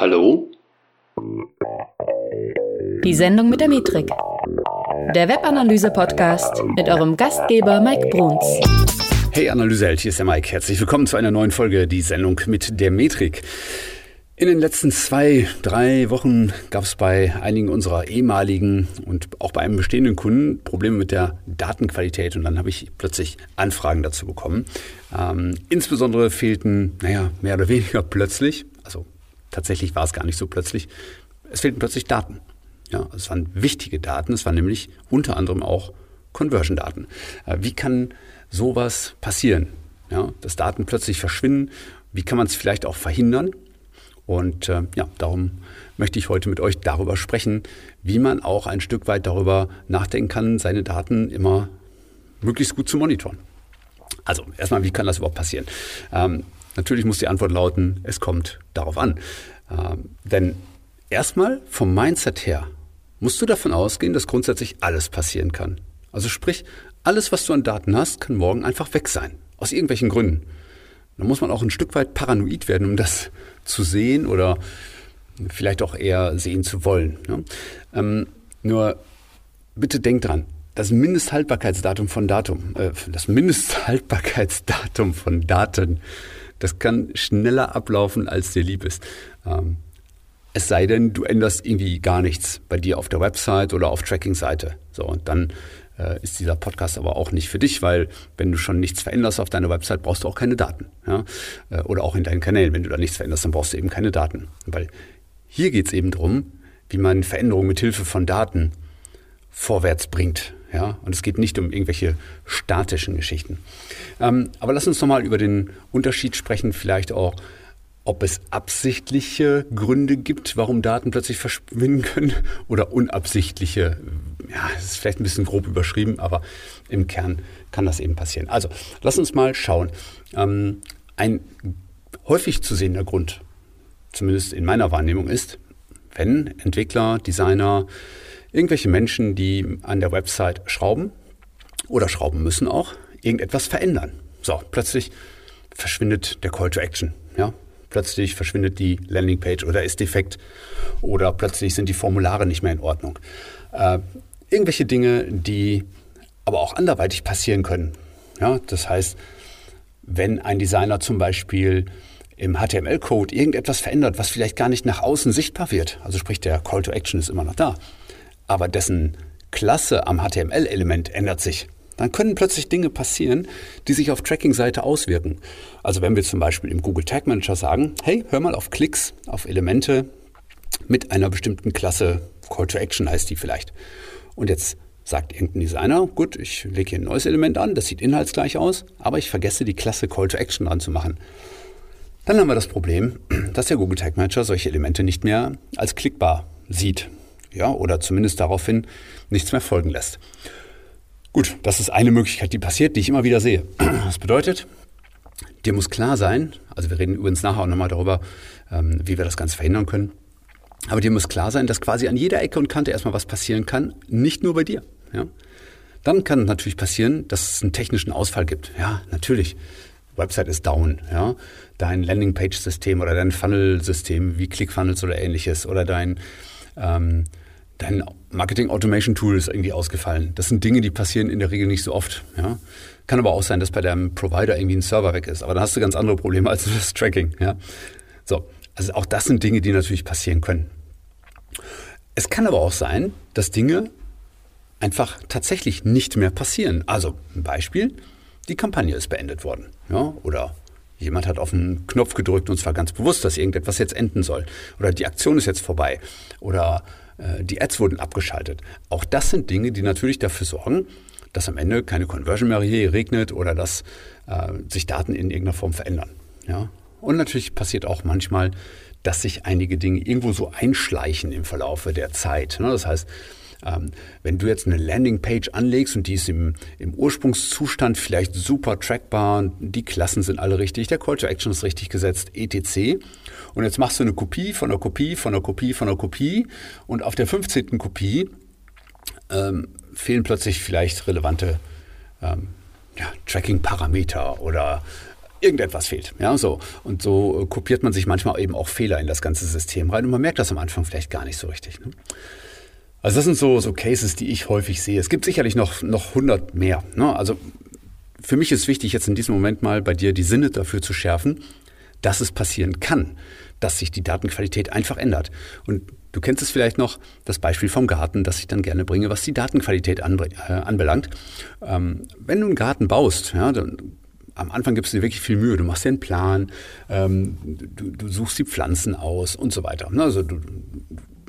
Hallo? Die Sendung mit der Metrik. Der Webanalyse-Podcast mit eurem Gastgeber Mike Bruns. Hey Analyseheld, hier ist der Mike. Herzlich willkommen zu einer neuen Folge, die Sendung mit der Metrik. In den letzten zwei, drei Wochen gab es bei einigen unserer ehemaligen und auch bei einem bestehenden Kunden Probleme mit der Datenqualität und dann habe ich plötzlich Anfragen dazu bekommen. Ähm, insbesondere fehlten, naja, mehr oder weniger plötzlich, tatsächlich war es gar nicht so plötzlich, es fehlten plötzlich Daten. Ja, es waren wichtige Daten, es waren nämlich unter anderem auch Conversion-Daten. Äh, wie kann sowas passieren? Ja, dass Daten plötzlich verschwinden? Wie kann man es vielleicht auch verhindern? Und äh, ja, darum möchte ich heute mit euch darüber sprechen, wie man auch ein Stück weit darüber nachdenken kann, seine Daten immer möglichst gut zu monitoren. Also erstmal, wie kann das überhaupt passieren? Ähm, natürlich muss die Antwort lauten, es kommt darauf an. Ähm, denn erstmal vom Mindset her musst du davon ausgehen, dass grundsätzlich alles passieren kann. Also sprich, alles, was du an Daten hast, kann morgen einfach weg sein. Aus irgendwelchen Gründen. Da muss man auch ein Stück weit paranoid werden, um das zu sehen oder vielleicht auch eher sehen zu wollen. Ne? Ähm, nur bitte denkt dran, das Mindesthaltbarkeitsdatum von Datum, äh, das Mindesthaltbarkeitsdatum von Daten, das kann schneller ablaufen, als dir lieb ist. Ähm, es sei denn, du änderst irgendwie gar nichts bei dir auf der Website oder auf Tracking-Seite. So, und dann äh, ist dieser Podcast aber auch nicht für dich, weil wenn du schon nichts veränderst auf deiner Website, brauchst du auch keine Daten. Ja? Äh, oder auch in deinen Kanälen. Wenn du da nichts veränderst, dann brauchst du eben keine Daten. Weil hier geht es eben darum, wie man Veränderungen mit Hilfe von Daten vorwärts bringt. Ja, und es geht nicht um irgendwelche statischen Geschichten. Ähm, aber lass uns nochmal über den Unterschied sprechen, vielleicht auch ob es absichtliche Gründe gibt, warum Daten plötzlich verschwinden können oder unabsichtliche. Ja, das ist vielleicht ein bisschen grob überschrieben, aber im Kern kann das eben passieren. Also, lass uns mal schauen. Ähm, ein häufig zu sehender Grund, zumindest in meiner Wahrnehmung, ist, wenn Entwickler, Designer, irgendwelche Menschen, die an der Website schrauben oder schrauben müssen auch, irgendetwas verändern. So, plötzlich verschwindet der Call to Action. Ja, plötzlich verschwindet die Landingpage oder ist defekt oder plötzlich sind die Formulare nicht mehr in Ordnung. Äh, irgendwelche Dinge, die aber auch anderweitig passieren können. Ja, das heißt, wenn ein Designer zum Beispiel im HTML-Code irgendetwas verändert, was vielleicht gar nicht nach außen sichtbar wird, also sprich der Call to Action ist immer noch da, aber dessen Klasse am HTML-Element ändert sich, dann können plötzlich Dinge passieren, die sich auf Tracking-Seite auswirken. Also wenn wir zum Beispiel im Google Tag Manager sagen, hey, hör mal auf Klicks, auf Elemente mit einer bestimmten Klasse, Call to Action heißt die vielleicht. Und jetzt sagt irgendein Designer, gut, ich lege hier ein neues Element an, das sieht inhaltsgleich aus, aber ich vergesse die Klasse Call to Action dran zu machen. Dann haben wir das Problem, dass der Google Tag Manager solche Elemente nicht mehr als klickbar sieht. Ja, oder zumindest daraufhin nichts mehr folgen lässt. Gut, das ist eine Möglichkeit, die passiert, die ich immer wieder sehe. Das bedeutet, dir muss klar sein, also wir reden übrigens nachher auch nochmal darüber, ähm, wie wir das Ganze verhindern können, aber dir muss klar sein, dass quasi an jeder Ecke und Kante erstmal was passieren kann, nicht nur bei dir. Ja? Dann kann natürlich passieren, dass es einen technischen Ausfall gibt. Ja, natürlich. Website ist down, ja. Dein Landingpage-System oder dein Funnel-System wie ClickFunnels oder ähnliches oder dein ähm, dein Marketing Automation Tool ist irgendwie ausgefallen. Das sind Dinge, die passieren in der Regel nicht so oft. Ja? Kann aber auch sein, dass bei deinem Provider irgendwie ein Server weg ist. Aber dann hast du ganz andere Probleme als das Tracking. Ja? So, also auch das sind Dinge, die natürlich passieren können. Es kann aber auch sein, dass Dinge einfach tatsächlich nicht mehr passieren. Also ein Beispiel, die Kampagne ist beendet worden. Ja? Oder jemand hat auf einen Knopf gedrückt und zwar ganz bewusst, dass irgendetwas jetzt enden soll. Oder die Aktion ist jetzt vorbei. Oder die Ads wurden abgeschaltet. Auch das sind Dinge, die natürlich dafür sorgen, dass am Ende keine Conversion mehr regnet oder dass äh, sich Daten in irgendeiner Form verändern. Ja? Und natürlich passiert auch manchmal, dass sich einige Dinge irgendwo so einschleichen im Verlaufe der Zeit. Ne? Das heißt, ähm, wenn du jetzt eine Landingpage anlegst und die ist im, im Ursprungszustand vielleicht super trackbar, die Klassen sind alle richtig, der Call to Action ist richtig gesetzt, etc. Und jetzt machst du eine Kopie von einer Kopie, von einer Kopie, von einer Kopie und auf der 15. Kopie ähm, fehlen plötzlich vielleicht relevante ähm, ja, Tracking-Parameter oder irgendetwas fehlt. Ja, so. Und so kopiert man sich manchmal eben auch Fehler in das ganze System rein und man merkt das am Anfang vielleicht gar nicht so richtig. Ne? Also das sind so, so Cases, die ich häufig sehe. Es gibt sicherlich noch, noch 100 mehr. Ne? Also für mich ist wichtig, jetzt in diesem Moment mal bei dir die Sinne dafür zu schärfen, dass es passieren kann, dass sich die Datenqualität einfach ändert. Und du kennst es vielleicht noch, das Beispiel vom Garten, das ich dann gerne bringe, was die Datenqualität äh, anbelangt. Ähm, wenn du einen Garten baust, ja, dann am Anfang gibst du dir wirklich viel Mühe. Du machst dir einen Plan, ähm, du, du, suchst die Pflanzen aus und so weiter. Ne? Also du,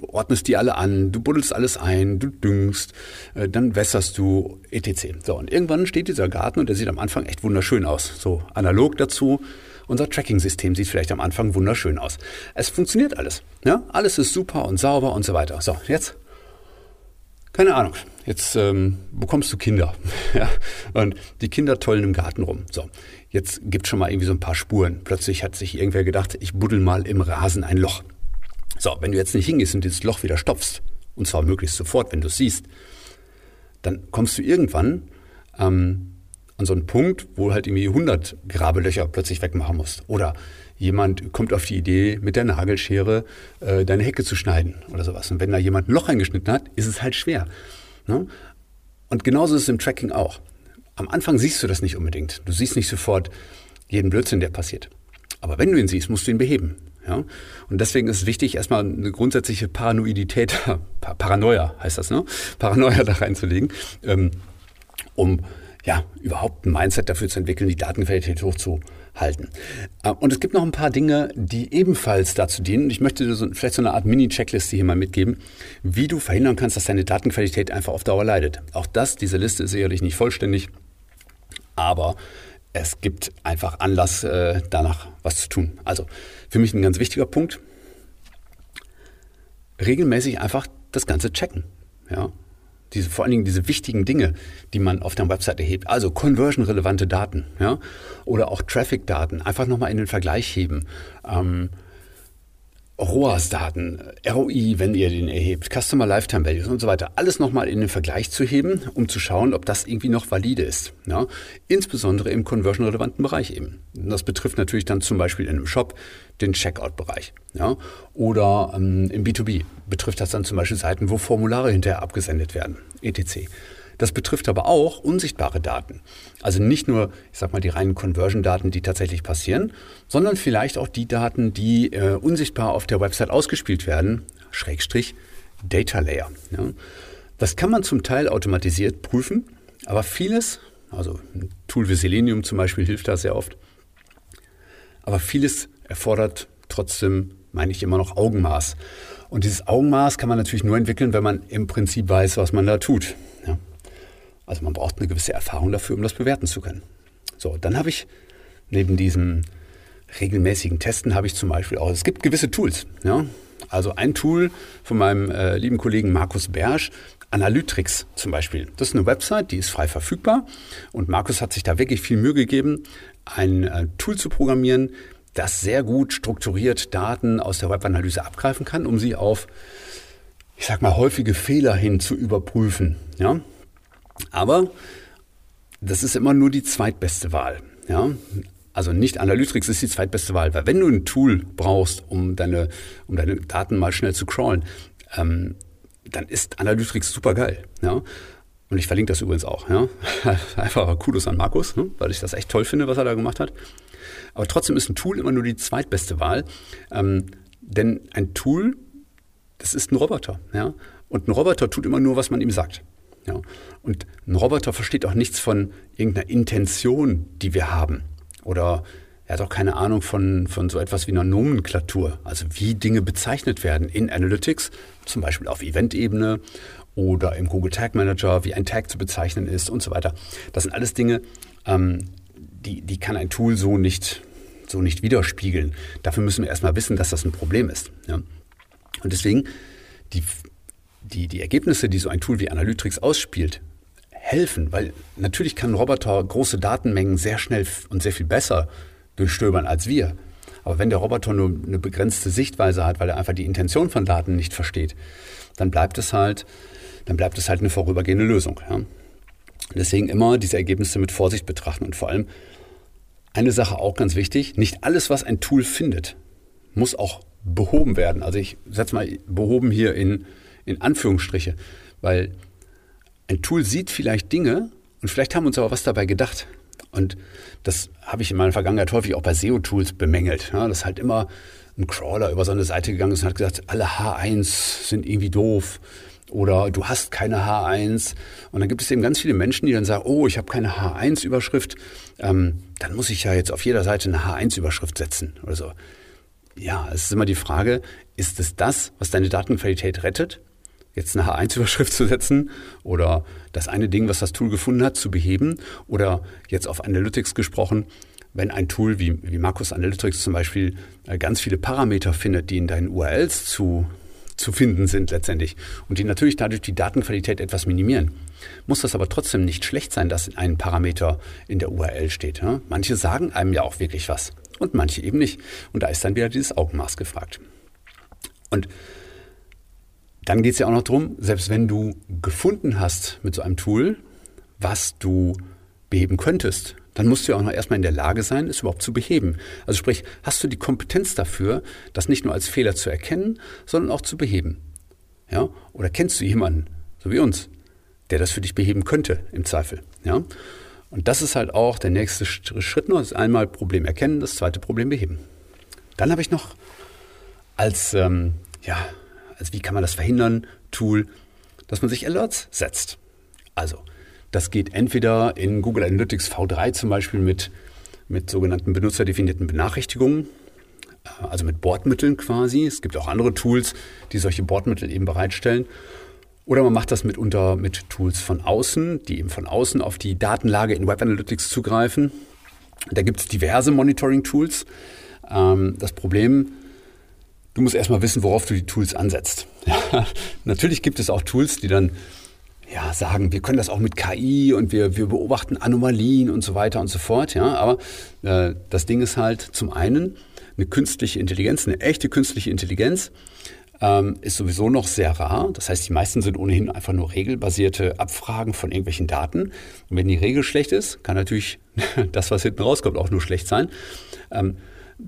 ordnest die alle an, du buddelst alles ein, du düngst, äh, dann wässerst du, etc. So, und irgendwann steht dieser Garten und der sieht am Anfang echt wunderschön aus. So analog dazu. Unser Tracking-System sieht vielleicht am Anfang wunderschön aus. Es funktioniert alles. Ja? Alles ist super und sauber und so weiter. So, jetzt keine Ahnung, jetzt ähm, bekommst du Kinder. ja? Und die Kinder tollen im Garten rum. So, jetzt gibt schon mal irgendwie so ein paar Spuren. Plötzlich hat sich irgendwer gedacht, ich buddel mal im Rasen ein Loch. So, wenn du jetzt nicht hingehst und dieses Loch wieder stopfst, und zwar möglichst sofort, wenn du es siehst, dann kommst du irgendwann ähm, an so einen Punkt, wo halt irgendwie 100 Grabelöcher plötzlich wegmachen musst. Oder jemand kommt auf die Idee, mit der Nagelschere äh, deine Hecke zu schneiden oder sowas. Und wenn da jemand ein Loch eingeschnitten hat, ist es halt schwer. Ne? Und genauso ist es im Tracking auch. Am Anfang siehst du das nicht unbedingt. Du siehst nicht sofort jeden Blödsinn, der passiert. Aber wenn du ihn siehst, musst du ihn beheben. Ja? Und deswegen ist es wichtig, erstmal eine grundsätzliche Paranoidität, Paranoia heißt das, ne? Paranoia da reinzulegen, ähm, um ja, überhaupt ein Mindset dafür zu entwickeln, die Datenqualität hochzuhalten. Äh, und es gibt noch ein paar Dinge, die ebenfalls dazu dienen. Ich möchte dir so, vielleicht so eine Art Mini-Checkliste hier mal mitgeben, wie du verhindern kannst, dass deine Datenqualität einfach auf Dauer leidet. Auch das, diese Liste ist sicherlich nicht vollständig, aber es gibt einfach Anlass, äh, danach was zu tun. Also für mich ein ganz wichtiger Punkt. Regelmäßig einfach das Ganze checken. Ja, diese, vor allen Dingen diese wichtigen Dinge, die man auf der Website erhebt, also conversion-relevante Daten, ja, oder auch Traffic-Daten, einfach nochmal in den Vergleich heben. Ähm, ROAS-Daten, ROI, wenn ihr den erhebt, Customer Lifetime Values und so weiter, alles nochmal in den Vergleich zu heben, um zu schauen, ob das irgendwie noch valide ist. Ja? Insbesondere im conversion-relevanten Bereich eben. Das betrifft natürlich dann zum Beispiel in einem Shop den Checkout-Bereich. Ja? Oder ähm, im B2B betrifft das dann zum Beispiel Seiten, wo Formulare hinterher abgesendet werden, etc. Das betrifft aber auch unsichtbare Daten. Also nicht nur, ich sag mal, die reinen Conversion-Daten, die tatsächlich passieren, sondern vielleicht auch die Daten, die äh, unsichtbar auf der Website ausgespielt werden, Schrägstrich Data Layer. Ja. Das kann man zum Teil automatisiert prüfen, aber vieles, also ein Tool wie Selenium zum Beispiel hilft da sehr oft, aber vieles erfordert trotzdem, meine ich immer noch, Augenmaß. Und dieses Augenmaß kann man natürlich nur entwickeln, wenn man im Prinzip weiß, was man da tut. Ja. Also man braucht eine gewisse Erfahrung dafür, um das bewerten zu können. So, dann habe ich neben diesem regelmäßigen Testen habe ich zum Beispiel auch, es gibt gewisse Tools. Ja? Also ein Tool von meinem äh, lieben Kollegen Markus Bersch, Analytrix zum Beispiel. Das ist eine Website, die ist frei verfügbar und Markus hat sich da wirklich viel Mühe gegeben, ein äh, Tool zu programmieren, das sehr gut strukturiert Daten aus der Webanalyse abgreifen kann, um sie auf, ich sag mal, häufige Fehler hin zu überprüfen. Ja? Aber das ist immer nur die zweitbeste Wahl. Ja? Also nicht Analytics ist die zweitbeste Wahl, weil wenn du ein Tool brauchst, um deine, um deine Daten mal schnell zu crawlen, ähm, dann ist Analytics super geil. Ja? Und ich verlinke das übrigens auch. Ja? Einfach Kudos an Markus, ne? weil ich das echt toll finde, was er da gemacht hat. Aber trotzdem ist ein Tool immer nur die zweitbeste Wahl. Ähm, denn ein Tool, das ist ein Roboter. Ja? Und ein Roboter tut immer nur, was man ihm sagt. Ja? Und ein Roboter versteht auch nichts von irgendeiner Intention, die wir haben. Oder er hat auch keine Ahnung von, von so etwas wie einer Nomenklatur, also wie Dinge bezeichnet werden in Analytics, zum Beispiel auf Event-Ebene oder im Google Tag Manager, wie ein Tag zu bezeichnen ist und so weiter. Das sind alles Dinge, ähm, die, die kann ein Tool so nicht, so nicht widerspiegeln. Dafür müssen wir erstmal wissen, dass das ein Problem ist. Ja? Und deswegen, die die, die Ergebnisse, die so ein Tool wie Analytics ausspielt, helfen, weil natürlich kann ein Roboter große Datenmengen sehr schnell und sehr viel besser durchstöbern als wir. Aber wenn der Roboter nur eine begrenzte Sichtweise hat, weil er einfach die Intention von Daten nicht versteht, dann bleibt es halt, dann bleibt es halt eine vorübergehende Lösung. Ja? Deswegen immer diese Ergebnisse mit Vorsicht betrachten und vor allem Eine Sache auch ganz wichtig, nicht alles, was ein Tool findet, muss auch behoben werden. Also ich setze mal behoben hier in, in Anführungsstriche, weil ein Tool sieht vielleicht Dinge und vielleicht haben wir uns aber was dabei gedacht. Und das habe ich in meiner Vergangenheit häufig auch bei SEO-Tools bemängelt. Ja, dass halt immer ein Crawler über so eine Seite gegangen ist und hat gesagt, alle H1 sind irgendwie doof oder du hast keine H1. Und dann gibt es eben ganz viele Menschen, die dann sagen, oh, ich habe keine H1-Überschrift, ähm, dann muss ich ja jetzt auf jeder Seite eine H1-Überschrift setzen oder so. Ja, es ist immer die Frage, ist es das, was deine Datenqualität rettet? Jetzt eine H1-Überschrift zu setzen oder das eine Ding, was das Tool gefunden hat, zu beheben oder jetzt auf Analytics gesprochen, wenn ein Tool wie, wie Markus Analytics zum Beispiel äh, ganz viele Parameter findet, die in deinen URLs zu, zu finden sind letztendlich und die natürlich dadurch die Datenqualität etwas minimieren. Muss das aber trotzdem nicht schlecht sein, dass ein Parameter in der URL steht. Ja? Manche sagen einem ja auch wirklich was und manche eben nicht. Und da ist dann wieder dieses Augenmaß gefragt. Und dann geht es ja auch noch darum, selbst wenn du gefunden hast mit so einem Tool, was du beheben könntest, dann musst du ja auch noch erstmal in der Lage sein, es überhaupt zu beheben. Also sprich, hast du die Kompetenz dafür, das nicht nur als Fehler zu erkennen, sondern auch zu beheben. Ja? Oder kennst du jemanden, so wie uns, der das für dich beheben könnte, im Zweifel. Ja? Und das ist halt auch der nächste Schritt nur. Ist einmal Problem erkennen, das zweite Problem beheben. Dann habe ich noch als, ähm, ja, als wie kann man das verhindern, Tool, dass man sich Alerts setzt. Also, das geht entweder in Google Analytics V3 zum Beispiel mit, mit sogenannten benutzerdefinierten Benachrichtigungen, äh, also mit Bordmitteln quasi. Es gibt auch andere Tools, die solche Bordmittel eben bereitstellen. Oder man macht das mitunter mit Tools von außen, die eben von außen auf die Datenlage in Web Analytics zugreifen. Da gibt es diverse Monitoring-Tools. Ähm, das Problem, du musst erstmal wissen, worauf du die Tools ansetzt. Natürlich gibt es auch Tools, die dann ja, sagen, wir können das auch mit KI und wir, wir beobachten Anomalien und so weiter und so fort. Ja, aber äh, das Ding ist halt zum einen eine künstliche Intelligenz, eine echte künstliche Intelligenz, ähm, ist sowieso noch sehr rar. Das heißt, die meisten sind ohnehin einfach nur regelbasierte Abfragen von irgendwelchen Daten. Und wenn die Regel schlecht ist, kann natürlich das, was hinten rauskommt, auch nur schlecht sein. Ähm,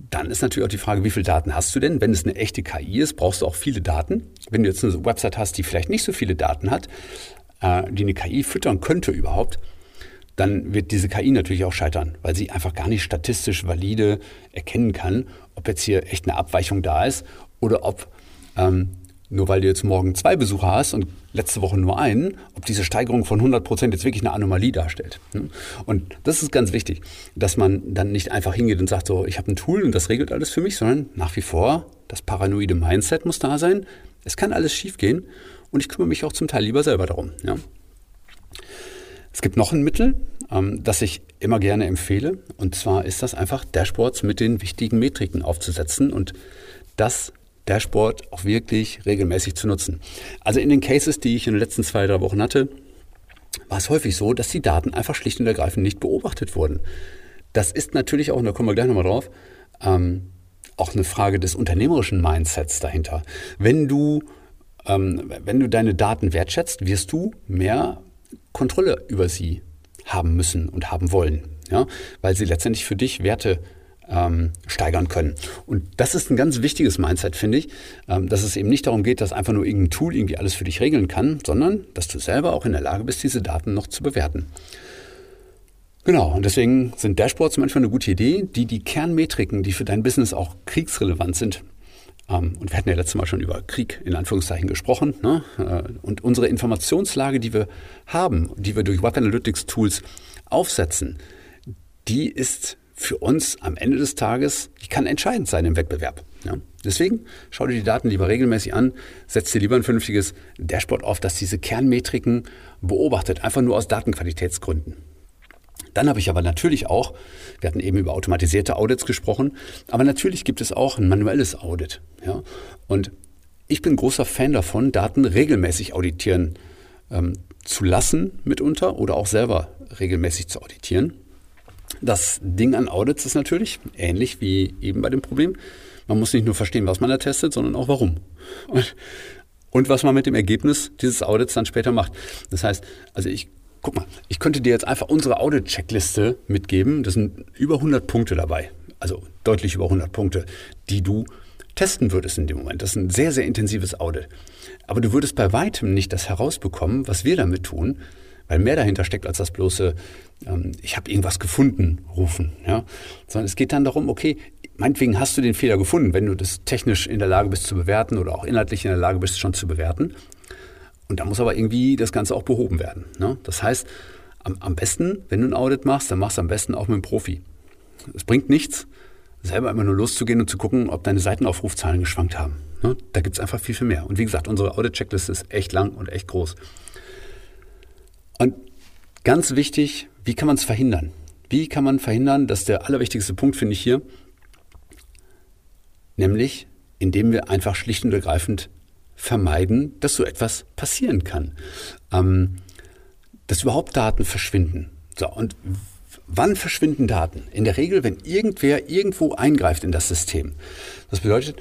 dann ist natürlich auch die Frage, wie viele Daten hast du denn? Wenn es eine echte KI ist, brauchst du auch viele Daten. Wenn du jetzt eine Website hast, die vielleicht nicht so viele Daten hat, äh, die eine KI füttern könnte überhaupt, dann wird diese KI natürlich auch scheitern, weil sie einfach gar nicht statistisch valide erkennen kann, ob jetzt hier echt eine Abweichung da ist oder ob ähm, nur weil du jetzt morgen zwei Besucher hast und letzte Woche nur einen, ob diese Steigerung von 100 Prozent jetzt wirklich eine Anomalie darstellt. Ne? Und das ist ganz wichtig, dass man dann nicht einfach hingeht und sagt, so, ich habe ein Tool und das regelt alles für mich, sondern nach wie vor, das paranoide Mindset muss da sein. Es kann alles schiefgehen und ich kümmere mich auch zum Teil lieber selber darum. Ja? Es gibt noch ein Mittel, ähm, das ich immer gerne empfehle, und zwar ist das einfach Dashboards mit den wichtigen Metriken aufzusetzen und das Dashboard auch wirklich regelmäßig zu nutzen. Also in den Cases, die ich in den letzten zwei, drei Wochen hatte, war es häufig so, dass die Daten einfach schlicht und ergreifend nicht beobachtet wurden. Das ist natürlich auch, und da kommen wir gleich nochmal drauf, ähm, auch eine Frage des unternehmerischen Mindsets dahinter. Wenn du, ähm, wenn du deine Daten wertschätzt, wirst du mehr Kontrolle über sie haben müssen und haben wollen, ja? weil sie letztendlich für dich Werte ähm, steigern können. Und das ist ein ganz wichtiges Mindset, finde ich, ähm, dass es eben nicht darum geht, dass einfach nur irgendein Tool irgendwie alles für dich regeln kann, sondern dass du selber auch in der Lage bist, diese Daten noch zu bewerten. Genau, und deswegen sind Dashboards manchmal eine gute Idee, die die Kernmetriken, die für dein Business auch kriegsrelevant sind, und wir hatten ja letztes Mal schon über Krieg in Anführungszeichen gesprochen. Ne? Äh, und unsere Informationslage, die wir haben, die wir durch Web Analytics Tools aufsetzen, die ist für uns am Ende des Tages, die kann entscheidend sein im Wettbewerb. Ja. Deswegen schau dir die Daten lieber regelmäßig an, setz dir lieber ein vernünftiges Dashboard auf, das diese Kernmetriken beobachtet, einfach nur aus Datenqualitätsgründen. Dann habe ich aber natürlich auch, wir hatten eben über automatisierte Audits gesprochen, aber natürlich gibt es auch ein manuelles Audit. Ja. Und ich bin großer Fan davon, Daten regelmäßig auditieren ähm, zu lassen mitunter oder auch selber regelmäßig zu auditieren. Das Ding an Audits ist natürlich ähnlich wie eben bei dem Problem. Man muss nicht nur verstehen, was man da testet, sondern auch warum. Und, und was man mit dem Ergebnis dieses Audits dann später macht. Das heißt, also ich Guck mal, ich könnte dir jetzt einfach unsere Audit-Checkliste mitgeben. Das sind über 100 Punkte dabei. Also deutlich über 100 Punkte, die du testen würdest in dem Moment. Das ist ein sehr, sehr intensives Audit. Aber du würdest bei weitem nicht das herausbekommen, was wir damit tun, weil mehr dahinter steckt als das bloße, ähm, ich habe irgendwas gefunden, rufen. Ja? Sondern es geht dann darum, okay, meinetwegen hast du den Fehler gefunden, wenn du das technisch in der Lage bist zu bewerten oder auch inhaltlich in der Lage bist schon zu bewerten. Und da muss aber irgendwie das Ganze auch behoben werden. Ne? Das heißt, am, am besten, wenn du ein Audit machst, dann machst du am besten auch mit einem Profi. Es bringt nichts, selber immer nur loszugehen und zu gucken, ob deine Seitenaufrufzahlen geschwankt haben. Ne? Da gibt es einfach viel, viel mehr. Und wie gesagt, unsere Audit-Checkliste ist echt lang und echt groß. Und ganz wichtig, wie kann man es verhindern? Wie kann man verhindern, dass der allerwichtigste Punkt, finde ich hier, nämlich indem wir einfach schlicht und ergreifend vermeiden, dass so etwas passieren kann. Ähm, dass überhaupt Daten verschwinden. So, und wann verschwinden Daten? In der Regel, wenn irgendwer irgendwo eingreift in das System. Das bedeutet,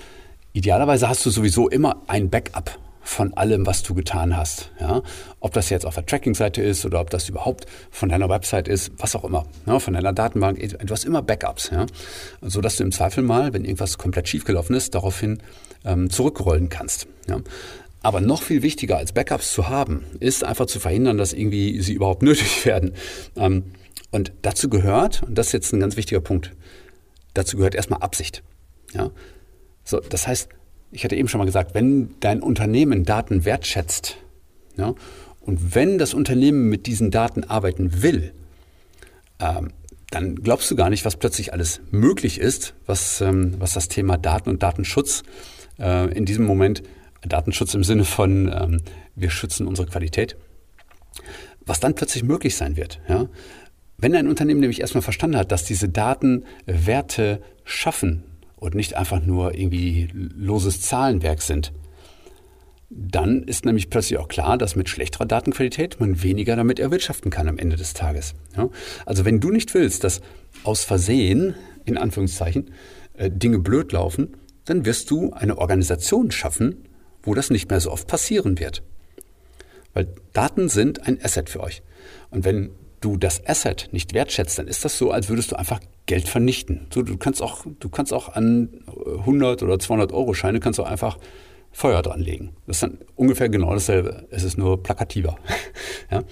idealerweise hast du sowieso immer ein Backup von allem, was du getan hast. Ja? Ob das jetzt auf der Tracking-Seite ist oder ob das überhaupt von deiner Website ist, was auch immer. Ja? Von deiner Datenbank. Du hast immer Backups. Ja? So dass du im Zweifel mal, wenn irgendwas komplett schiefgelaufen ist, daraufhin ähm, zurückrollen kannst. Ja? Aber noch viel wichtiger als Backups zu haben, ist einfach zu verhindern, dass irgendwie sie überhaupt nötig werden. Ähm, und dazu gehört, und das ist jetzt ein ganz wichtiger Punkt, dazu gehört erstmal Absicht. Ja? So, das heißt, ich hatte eben schon mal gesagt, wenn dein Unternehmen Daten wertschätzt ja, und wenn das Unternehmen mit diesen Daten arbeiten will, ähm, dann glaubst du gar nicht, was plötzlich alles möglich ist, was, ähm, was das Thema Daten und Datenschutz äh, in diesem Moment, Datenschutz im Sinne von, ähm, wir schützen unsere Qualität, was dann plötzlich möglich sein wird. Ja? Wenn ein Unternehmen nämlich erstmal verstanden hat, dass diese Daten Werte schaffen und nicht einfach nur irgendwie loses Zahlenwerk sind, dann ist nämlich plötzlich auch klar, dass mit schlechterer Datenqualität man weniger damit erwirtschaften kann am Ende des Tages. Ja? Also wenn du nicht willst, dass aus Versehen, in Anführungszeichen, äh, Dinge blöd laufen, dann wirst du eine Organisation schaffen, wo das nicht mehr so oft passieren wird. Weil Daten sind ein Asset für euch. Und wenn du das Asset nicht wertschätzt, dann ist das so, als würdest du einfach Geld vernichten. So, du kannst auch, du kannst auch an 100 oder 200 Euro Scheine kannst du einfach Feuer dran legen. Das ist dann ungefähr genau dasselbe. Es ist nur plakativer. ja?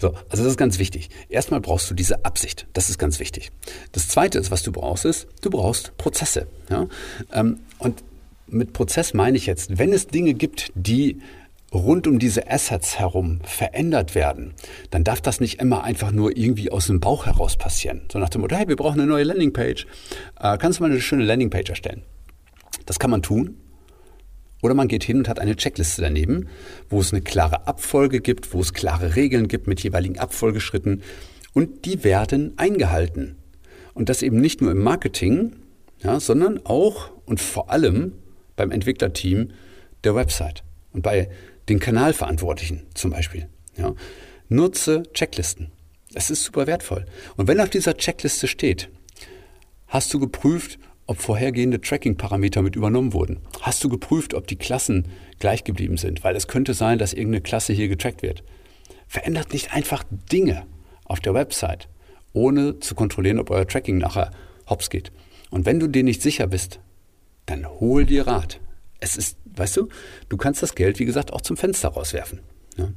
So, also das ist ganz wichtig. Erstmal brauchst du diese Absicht. Das ist ganz wichtig. Das Zweite ist, was du brauchst, ist, du brauchst Prozesse. Ja? Ähm, und mit Prozess meine ich jetzt, wenn es Dinge gibt, die rund um diese Assets herum verändert werden, dann darf das nicht immer einfach nur irgendwie aus dem Bauch heraus passieren. So nach dem Motto, hey, wir brauchen eine neue Landingpage. Äh, kannst du mal eine schöne Landingpage erstellen? Das kann man tun. Oder man geht hin und hat eine Checkliste daneben, wo es eine klare Abfolge gibt, wo es klare Regeln gibt mit jeweiligen Abfolgeschritten. Und die werden eingehalten. Und das eben nicht nur im Marketing, ja, sondern auch und vor allem beim Entwicklerteam der Website und bei den Kanalverantwortlichen zum Beispiel. Ja. Nutze Checklisten. Es ist super wertvoll. Und wenn auf dieser Checkliste steht, hast du geprüft, ob vorhergehende Tracking-Parameter mit übernommen wurden? Hast du geprüft, ob die Klassen gleich geblieben sind? Weil es könnte sein, dass irgendeine Klasse hier getrackt wird. Verändert nicht einfach Dinge auf der Website, ohne zu kontrollieren, ob euer Tracking nachher hops geht. Und wenn du dir nicht sicher bist, dann hol dir Rat. Es ist Weißt du, du kannst das Geld, wie gesagt, auch zum Fenster rauswerfen. Ja?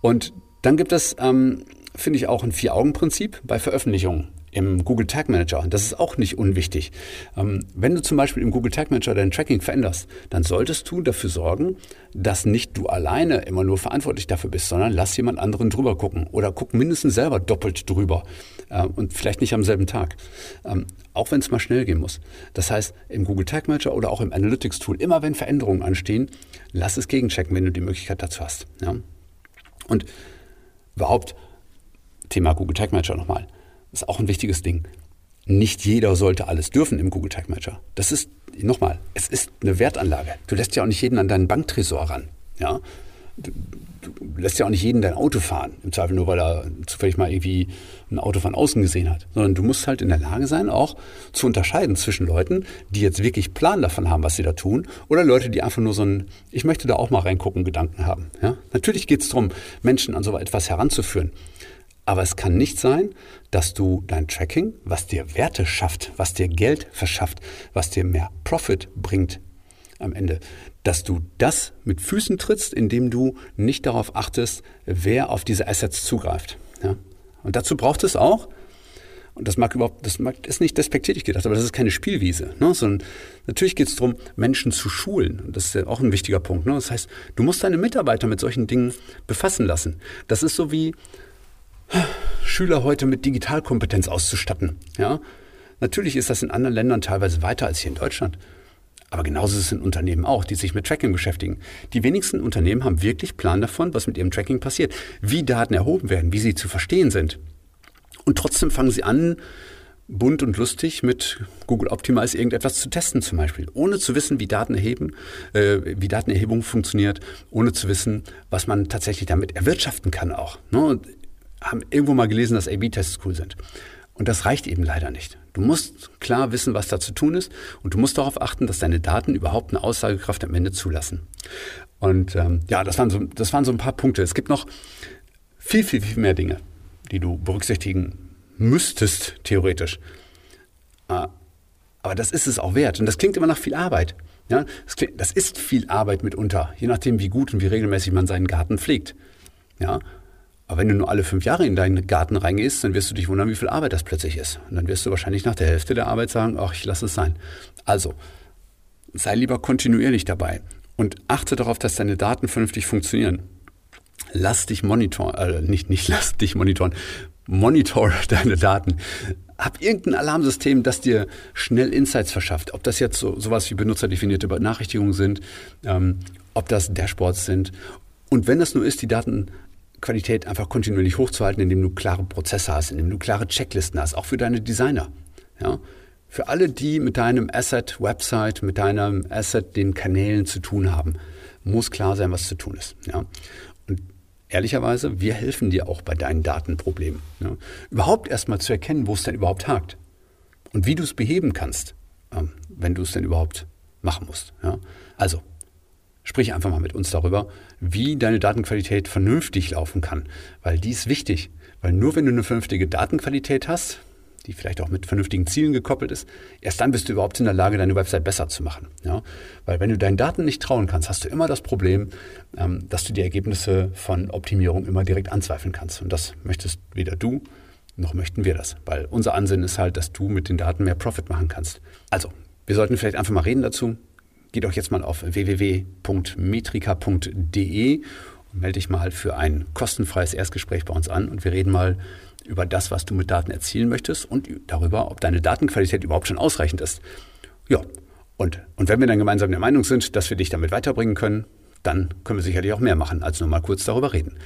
Und dann gibt es, ähm, finde ich, auch ein Vier-Augen-Prinzip bei Veröffentlichungen im Google Tag Manager. Das ist auch nicht unwichtig. Ähm, wenn du zum Beispiel im Google Tag Manager dein Tracking veränderst, dann solltest du dafür sorgen, dass nicht du alleine immer nur verantwortlich dafür bist, sondern lass jemand anderen drüber gucken oder guck mindestens selber doppelt drüber äh, und vielleicht nicht am selben Tag. Ähm, auch wenn es mal schnell gehen muss. Das heißt, im Google Tag Manager oder auch im Analytics Tool, immer wenn Veränderungen anstehen, lass es gegenchecken, wenn du die Möglichkeit dazu hast. Ja? Und überhaupt, Thema Google Tag Manager nochmal ist auch ein wichtiges Ding. Nicht jeder sollte alles dürfen im Google Tag Manager. Das ist, nochmal, es ist eine Wertanlage. Du lässt ja auch nicht jeden an deinen Banktresor ran. Ja? du lässt ja auch nicht jeden dein Auto fahren, im Zweifel nur, weil er zufällig mal irgendwie ein Auto von außen gesehen hat, sondern du musst halt in der Lage sein, auch zu unterscheiden zwischen Leuten, die jetzt wirklich Plan davon haben, was sie da tun, oder Leute, die einfach nur so ein, ich möchte da auch mal reingucken, Gedanken haben. Ja? Natürlich geht es darum, Menschen an so etwas heranzuführen. Aber es kann nicht sein, dass du dein Tracking, was dir Werte schafft, was dir Geld verschafft, was dir mehr Profit bringt am Ende, dass du das mit Füßen trittst, indem du nicht darauf achtest, wer auf diese Assets zugreift. Ja? Und dazu braucht es auch, und das mag überhaupt, das mag, ist nicht despektierlich gedacht, aber das ist keine Spielwiese, ne? sondern natürlich geht es darum, Menschen zu schulen. Und das ist ja auch ein wichtiger Punkt. Ne? Das heißt, du musst deine Mitarbeiter mit solchen Dingen befassen lassen. Das ist so wie Schüler heute mit Digitalkompetenz auszustatten. Ja? Natürlich ist das in anderen Ländern teilweise weiter als hier in Deutschland. Aber genauso ist es in Unternehmen auch, die sich mit Tracking beschäftigen. Die wenigsten Unternehmen haben wirklich Plan davon, was mit ihrem Tracking passiert, wie Daten erhoben werden, wie sie zu verstehen sind. Und trotzdem fangen sie an, bunt und lustig mit Google Optimize irgendetwas zu testen zum Beispiel, ohne zu wissen, wie Daten erheben, äh, wie Datenerhebung funktioniert, ohne zu wissen, was man tatsächlich damit erwirtschaften kann auch. Ne? Haben irgendwo mal gelesen, dass A-B-Tests cool sind. Und das reicht eben leider nicht. Du musst klar wissen, was da zu tun ist und du musst darauf achten, dass deine Daten überhaupt eine Aussagekraft am Ende zulassen. Und ähm, ja, das waren, so, das waren so ein paar Punkte. Es gibt noch viel, viel, viel mehr Dinge, die du berücksichtigen müsstest, theoretisch. Äh, aber das ist es auch wert. Und das klingt immer nach viel Arbeit. Ja, das, klingt, das ist viel Arbeit mitunter, je nachdem, wie gut und wie regelmäßig man seinen Garten pflegt. Ja, aber wenn du nur alle fünf Jahre in deinen Garten reingehst, dann wirst du dich wundern, wie viel Arbeit das plötzlich ist. Und dann wirst du wahrscheinlich nach der Hälfte der Arbeit sagen, ach, ich lasse es sein. Also, sei lieber kontinuierlich dabei und achte darauf, dass deine Daten vernünftig funktionieren. Lass dich monitoren, äh, nicht, nicht lass dich monitoren, monitor deine Daten. Hab irgendein Alarmsystem, das dir schnell Insights verschafft. Ob das jetzt so, sowas wie benutzerdefinierte Benachrichtigungen sind, ähm, ob das Dashboards sind. Und wenn das nur ist, die Daten Qualität einfach kontinuierlich hochzuhalten, indem du klare Prozesse hast, indem du klare Checklisten hast, auch für deine Designer. Ja? Für alle, die mit deinem Asset, Website, mit deinem Asset, den Kanälen zu tun haben, muss klar sein, was zu tun ist. Ja? Und ehrlicherweise, wir helfen dir auch bei deinen Datenproblemen. Ja? Überhaupt erstmal zu erkennen, wo es denn überhaupt hakt und wie du es beheben kannst, ähm, wenn du es denn überhaupt machen musst. Ja? Also, Sprich einfach mal mit uns darüber, wie deine Datenqualität vernünftig laufen kann, weil die ist wichtig. Weil nur wenn du eine vernünftige Datenqualität hast, die vielleicht auch mit vernünftigen Zielen gekoppelt ist, erst dann bist du überhaupt in der Lage, deine Website besser zu machen. Ja? Weil wenn du deinen Daten nicht trauen kannst, hast du immer das Problem, ähm, dass du die Ergebnisse von Optimierung immer direkt anzweifeln kannst. Und das möchtest weder du noch möchten wir das. Weil unser Ansinnen ist halt, dass du mit den Daten mehr Profit machen kannst. Also, wir sollten vielleicht einfach mal reden dazu. Geh doch jetzt mal auf www.metrika.de und melde dich mal für ein kostenfreies Erstgespräch bei uns an und wir reden mal über das, was du mit Daten erzielen möchtest und darüber, ob deine Datenqualität überhaupt schon ausreichend ist. Ja, und, und wenn wir dann gemeinsam der Meinung sind, dass wir dich damit weiterbringen können, dann können wir sicherlich auch mehr machen, als nur mal kurz darüber reden.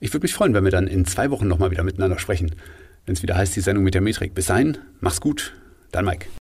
Ich würde mich freuen, wenn wir dann in zwei Wochen nochmal wieder miteinander sprechen, wenn es wieder heißt, die Sendung mit der Metrik. Bis dahin, mach's gut, dein Mike.